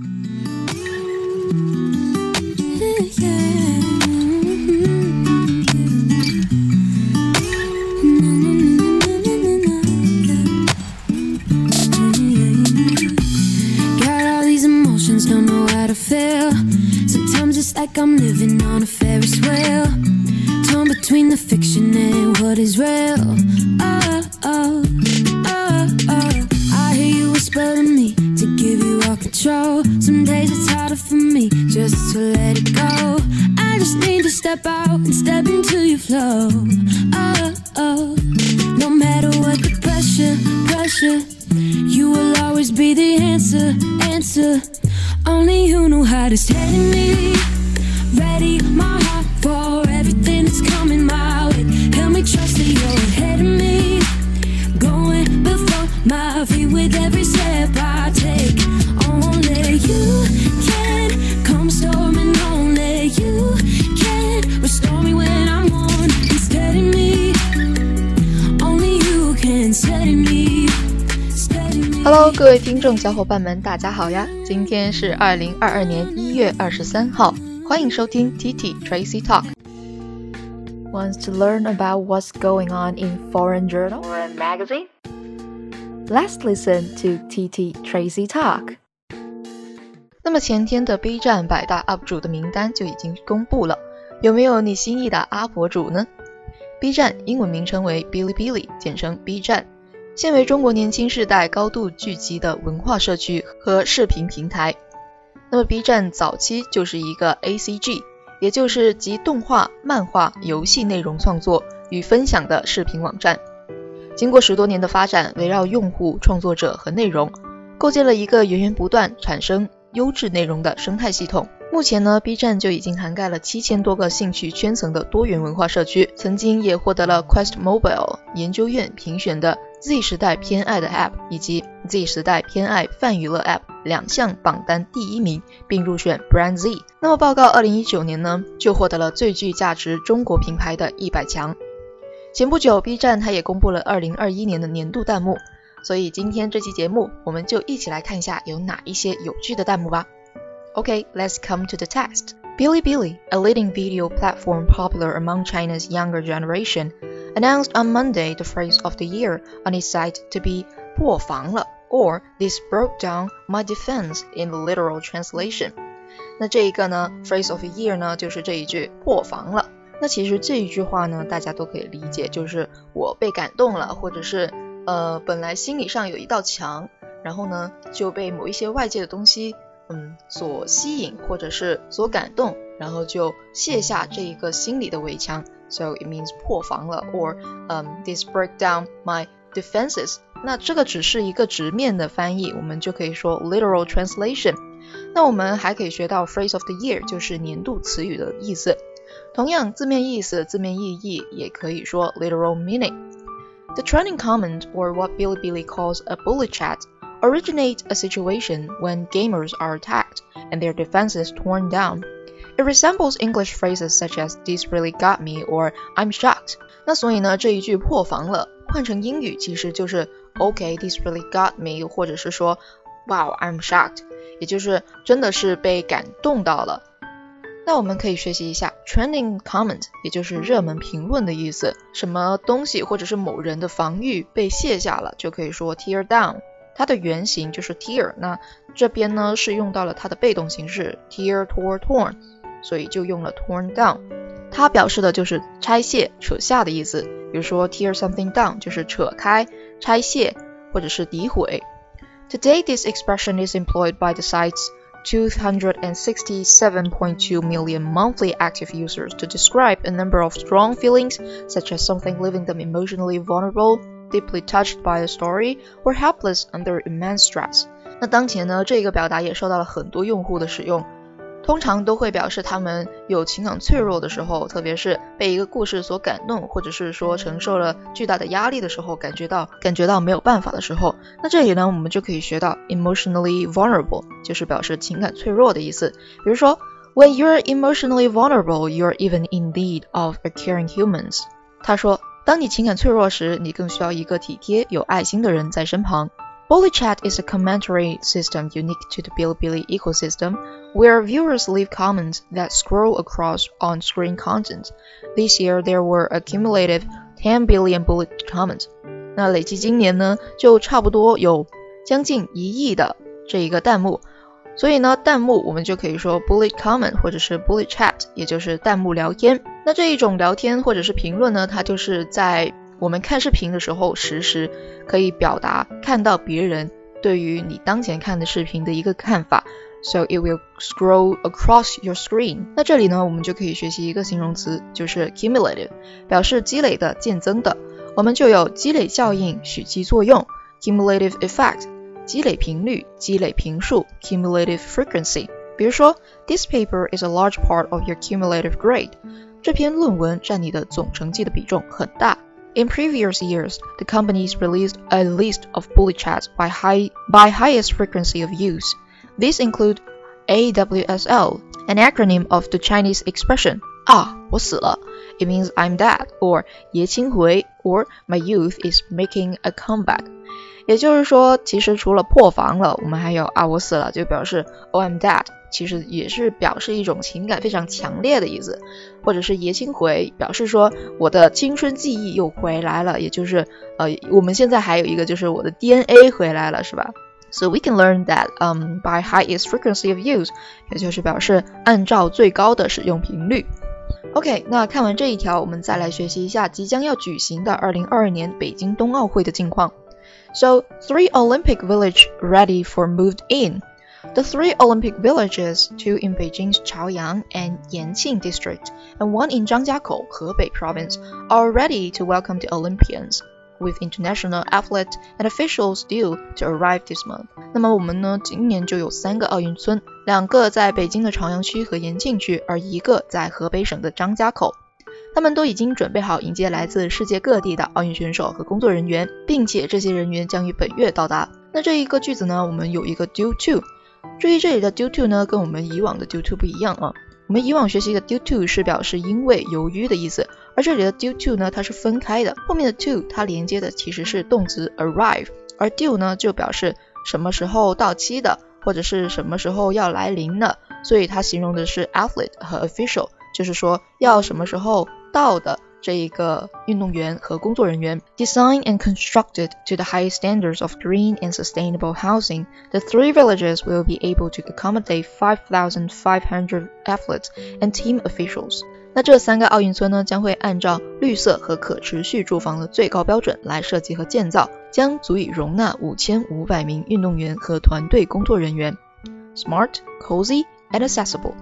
like control. Some days it's harder for me just to let it go. I just need to step out and step into your flow. Oh, oh. No matter what the pressure, pressure, you will always be the answer, answer. Only you know how to steady me 各位听众小伙伴们，大家好呀！今天是二零二二年一月二十三号，欢迎收听 TT Tracy Talk. Wants to learn about what's going on in foreign journal or magazine? Let's listen to TT Tracy Talk. 那么前天的 B 站百大 UP 主的名单就已经公布了，有没有你心仪的阿博主呢？B 站英文名称为 Bilibili，简称 B 站，现为中国年轻世代高度聚集的文化社区和视频平台。那么 B 站早期就是一个 A C G，也就是集动画、漫画、游戏内容创作与分享的视频网站。经过十多年的发展，围绕用户、创作者和内容，构建了一个源源不断产生优质内容的生态系统。目前呢，B 站就已经涵盖了七千多个兴趣圈层的多元文化社区，曾经也获得了 Quest Mobile 研究院评选的 Z 时代偏爱的 App 以及 Z 时代偏爱泛娱乐 App。两项榜单第一名，并入选 Brand Z。那么报告二零一九年呢，就获得了最具价值中国品牌的一百强。前不久，B 站它也公布了二零二一年的年度弹幕，所以今天这期节目，我们就一起来看一下有哪一些有趣的弹幕吧。OK，let's come to the test. Bilibili, a leading video platform popular among China's younger generation, announced on Monday the phrase of the year on its site to be 破防了。or this broke down my defense in the literal translation。那这一个呢，phrase of the year 呢，就是这一句破防了。那其实这一句话呢，大家都可以理解，就是我被感动了，或者是呃，本来心理上有一道墙，然后呢就被某一些外界的东西嗯所吸引，或者是所感动，然后就卸下这一个心理的围墙。so it means 破防了，or um this break down my defenses。那这个只是一个直面的翻译，我们就可以说 literal translation。那我们还可以学到 phrase of the year，就是年度词语的意思。同样，字面意思、字面意义也可以说 literal meaning。The trending comment, or what Bilibili calls a bullet chat, originates a situation when gamers are attacked and their defenses torn down. It resembles English phrases such as "This really got me" or "I'm shocked." 那所以呢，这一句破防了，换成英语其实就是 Okay, this really got me，或者是说 Wow, I'm shocked，也就是真的是被感动到了。那我们可以学习一下 trending comment，也就是热门评论的意思。什么东西或者是某人的防御被卸下了，就可以说 tear down。它的原型就是 tear，那这边呢是用到了它的被动形式 tear, tore, torn，所以就用了 torn down。它表示的就是拆卸、扯下的意思。比如说 tear something down 就是扯开。拆卸或者是诋毁。Today, this expression is employed by the site's 267.2 million monthly active users to describe a number of strong feelings, such as something leaving them emotionally vulnerable, deeply touched by a story, or helpless under immense stress. 那当前呢，这个表达也受到了很多用户的使用。 通常都会表示他们有情感脆弱的时候，特别是被一个故事所感动，或者是说承受了巨大的压力的时候，感觉到感觉到没有办法的时候。那这里呢，我们就可以学到 emotionally vulnerable，就是表示情感脆弱的意思。比如说，When you're emotionally vulnerable, you're even in need of a caring humans。他说，当你情感脆弱时，你更需要一个体贴有爱心的人在身旁。Bullet chat is a commentary system unique to the Bilibili ecosystem, where viewers leave comments that scroll across on-screen content. This year there were a cumulative 10 billion bullet comments. 那累计今年呢，就差不多有将近一亿的这一个弹幕。所以呢，弹幕我们就可以说 bullet comment 或者是 bullet chat，也就是弹幕聊天。那这一种聊天或者是评论呢，它就是在我们看视频的时候，实时可以表达看到别人对于你当前看的视频的一个看法。So it will scroll across your screen。那这里呢，我们就可以学习一个形容词，就是 cumulative，表示积累的、渐增的。我们就有积累效应、蓄积作用，cumulative effect，积累频率、积累频数，cumulative frequency。比如说，This paper is a large part of your cumulative grade。这篇论文占你的总成绩的比重很大。In previous years, the companies released a list of bullet chats by, high, by highest frequency of use. These include AWSL, an acronym of the Chinese expression "ah, 我死了." It means I'm dead, or "ye or "my youth is making a comeback." 也就是说，其实除了破防了，我们还有啊我死了，就表示 Oh I'm dead，其实也是表示一种情感非常强烈的意思，或者是爷青回，表示说我的青春记忆又回来了，也就是呃我们现在还有一个就是我的 DNA 回来了，是吧？So we can learn that um by highest frequency of use，也就是表示按照最高的使用频率。OK，那看完这一条，我们再来学习一下即将要举行的2022年北京冬奥会的近况。So, three Olympic village ready for moved in. The three Olympic villages, two in Beijing's Chaoyang and Yanqing district, and one in Zhangjiakou, Hebei province, are ready to welcome the Olympians. With international athletes and officials due to arrive this month，那么我们呢，今年就有三个奥运村，两个在北京的朝阳区和延庆区，而一个在河北省的张家口。 他们都已经准备好迎接来自世界各地的奥运选手和工作人员，并且这些人员将于本月到达。那这一个句子呢，我们有一个 due to，注意这里的 due to 呢，跟我们以往的 due to 不一样啊。我们以往学习的 due to 是表示因为、由于的意思，而这里的 due to 呢，它是分开的，后面的 to 它连接的其实是动词 arrive，而 due 呢就表示什么时候到期的，或者是什么时候要来临的，所以它形容的是 athlete 和 official，就是说要什么时候。到的这一个运动员和工作人员。Designed and constructed to the highest standards of green and sustainable housing, the three villages will be able to accommodate 5,500 athletes and team officials. 那这三个奥运村呢，将会按照绿色和可持续住房的最高标准来设计和建造，将足以容纳五千五百名运动员和团队工作人员。Smart, cozy, and accessible.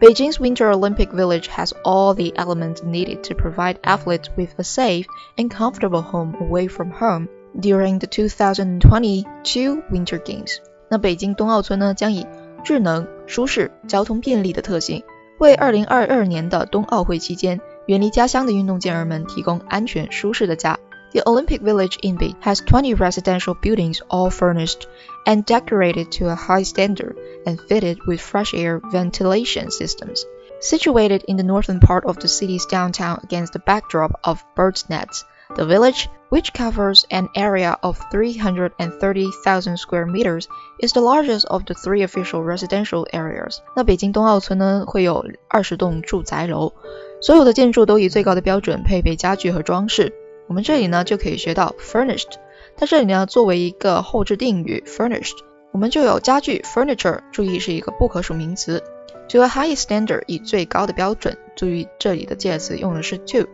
Beijing's Winter Olympic Village has all the elements needed to provide athletes with a safe and comfortable home away from home during the 2022 Winter Games。那北京冬奥村呢，将以智能、舒适、交通便利的特性，为2022年的冬奥会期间远离家乡的运动健儿们提供安全舒适的家。 The Olympic Village in Beijing has 20 residential buildings all furnished and decorated to a high standard and fitted with fresh air ventilation systems. Situated in the northern part of the city's downtown against the backdrop of birds' nets, the village, which covers an area of 330,000 square meters, is the largest of the three official residential areas. 那北京冬奥村呢，会有二十栋住宅楼，所有的建筑都以最高的标准配备家具和装饰。 我们这里呢就可以学到 furnished，它这里呢作为一个后置定语 furnished，我们就有家具 furniture，注意是一个不可数名词。To a high standard，以最高的标准，注意这里的介词用的是 to，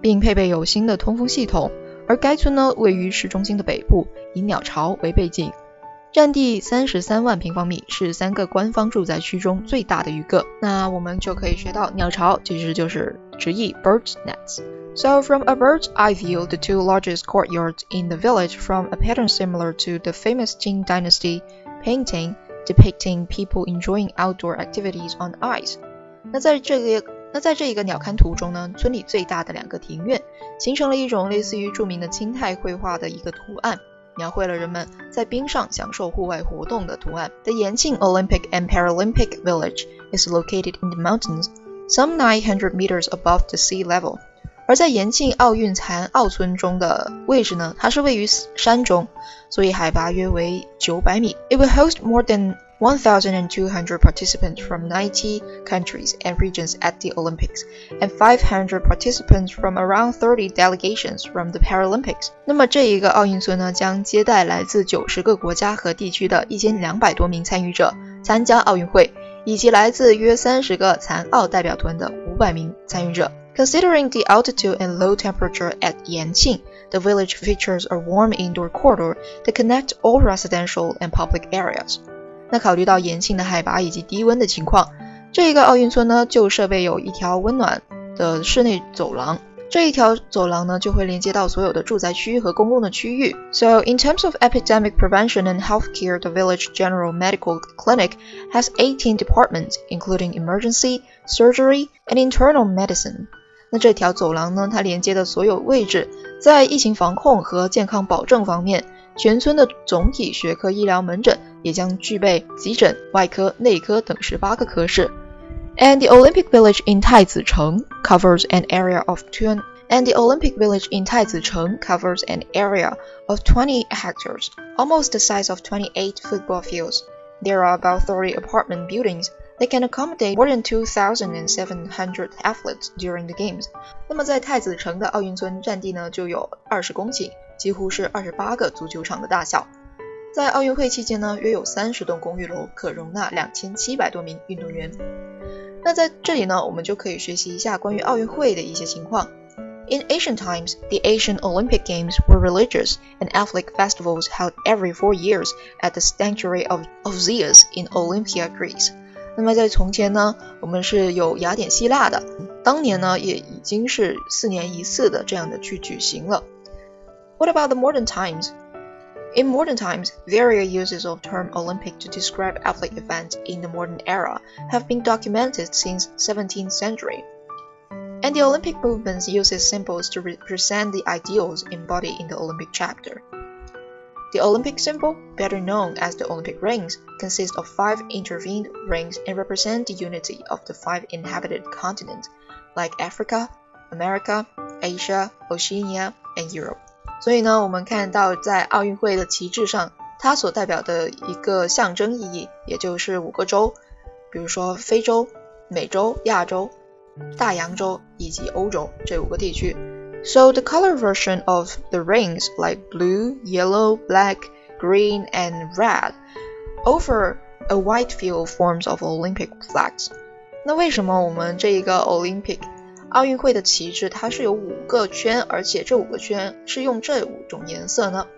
并配备有新的通风系统。而该村呢位于市中心的北部，以鸟巢为背景，占地三十三万平方米，是三个官方住宅区中最大的一个。那我们就可以学到鸟巢其实就是直译 bird nests。So from a bird's eye view, the two largest courtyards in the village form a pattern similar to the famous Qing Dynasty painting depicting people enjoying outdoor activities on ice. 那在这个那在这一个鸟瞰图中呢，村里最大的两个庭院形成了一种类似于著名的清代绘画的一个图案，描绘了人们在冰上享受户外活动的图案。The Yanqing Olympic and Paralympic Village is located in the mountains, some 900 meters above the sea level. 而在延庆奥运残奥村中的位置呢，它是位于山中，所以海拔约为九百米。It will host more than 1,200 participants from 90 countries and regions at the Olympics, and 500 participants from around 30 delegations from the Paralympics. 那么这一个奥运村呢，将接待来自九十个国家和地区的一千两百多名参与者参加奥运会，以及来自约三十个残奥代表团的五百名参与者。Considering the altitude and low temperature at Yanqing, the village features a warm indoor corridor that connects all residential and public areas. 那考虑到延庆的海拔以及低温的情况，这一个奥运村呢就设备有一条温暖的室内走廊。这一条走廊呢就会连接到所有的住宅区和公共的区域。So in terms of epidemic prevention and healthcare, the village general medical clinic has 18 departments, including emergency, surgery, and internal medicine. 那这条走廊呢？它连接的所有位置，在疫情防控和健康保证方面，全村的总体学科医疗门诊也将具备急诊、外科、内科等十八个科室。And the Olympic Village in 太子城 covers an area of two. And the Olympic Village in 太子城 covers an area of 20 hectares, almost the size of 28 football fields. There are about 30 apartment buildings they can accommodate more than 2,700 athletes during the games。那么在太子城的奥运村占地呢就有二十公顷，几乎是二十八个足球场的大小。 在奥运会期间呢，约有三十栋公寓楼可容纳两千七百多名运动员。那在这里呢，我们就可以学习一下关于奥运会的一些情况。In ancient times, the Asian Olympic Games were religious and athletic festivals held every four years at the sanctuary of, of Zeus in Olympia, Greece. 那么在从前呢，我们是有雅典希腊的，当年呢也已经是四年一次的这样的去举行了。What about the modern times? In modern times, various uses of term Olympic to describe athletic events in the modern era have been documented since 17th century. And the Olympic movement uses symbols to represent the ideals embodied in the Olympic Charter. The Olympic symbol, better known as the Olympic rings, consists of five intervened rings and represent the unity of the five inhabited continents, like Africa, America, Asia, Oceania, and Europe. 所以呢，我们看到在奥运会的旗帜上，它所代表的一个象征意义，也就是五个洲，比如说非洲、美洲、亚洲、大洋洲以及欧洲这五个地区。so the color version of the rings, like blue, yellow, black, green, and red, over a wide view of forms of Olympic flags. 那为什么我们这一个 Olympic 奥运会的旗帜它是有五个圈，而且这五个圈是用这五种颜色呢？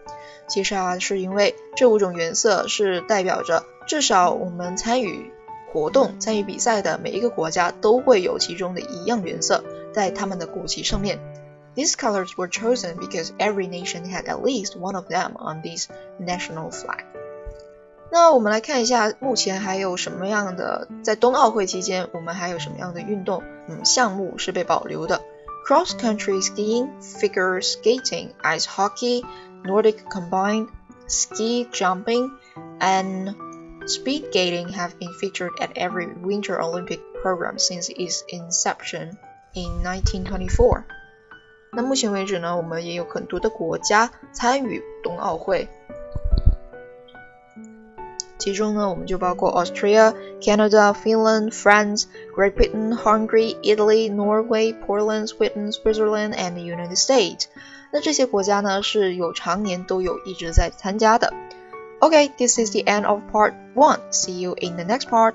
其实啊，是因为这五种颜色是代表着至少我们参与活动、参与比赛的每一个国家都会有其中的一样颜色在他们的国旗上面。these colors were chosen because every nation had at least one of them on this national flag. 那我们来看一下，目前还有什么样的在冬奥会期间，我们还有什么样的运动嗯项目是被保留的？Cross country skiing, figure skating, ice hockey, Nordic combined, ski jumping, and speed skating have been featured at every Winter Olympic program since its inception in 1924. 那目前为止呢，我们也有很多的国家参与冬奥会， 其中呢，我们就包括 Austria、Canada、Finland、France、Great Britain、Hungary、Italy、Norway、Poland、Sweden、Switzerland and the United States。那这些国家呢，是有常年都有一直在参加的。Okay, this is the end of part one. See you in the next part.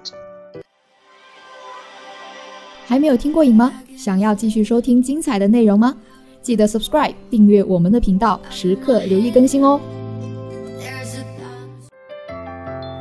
还没有听过瘾吗？想要继续收听精彩的内容吗？记得 subscribe 订阅我们的频道，时刻留意更新哦。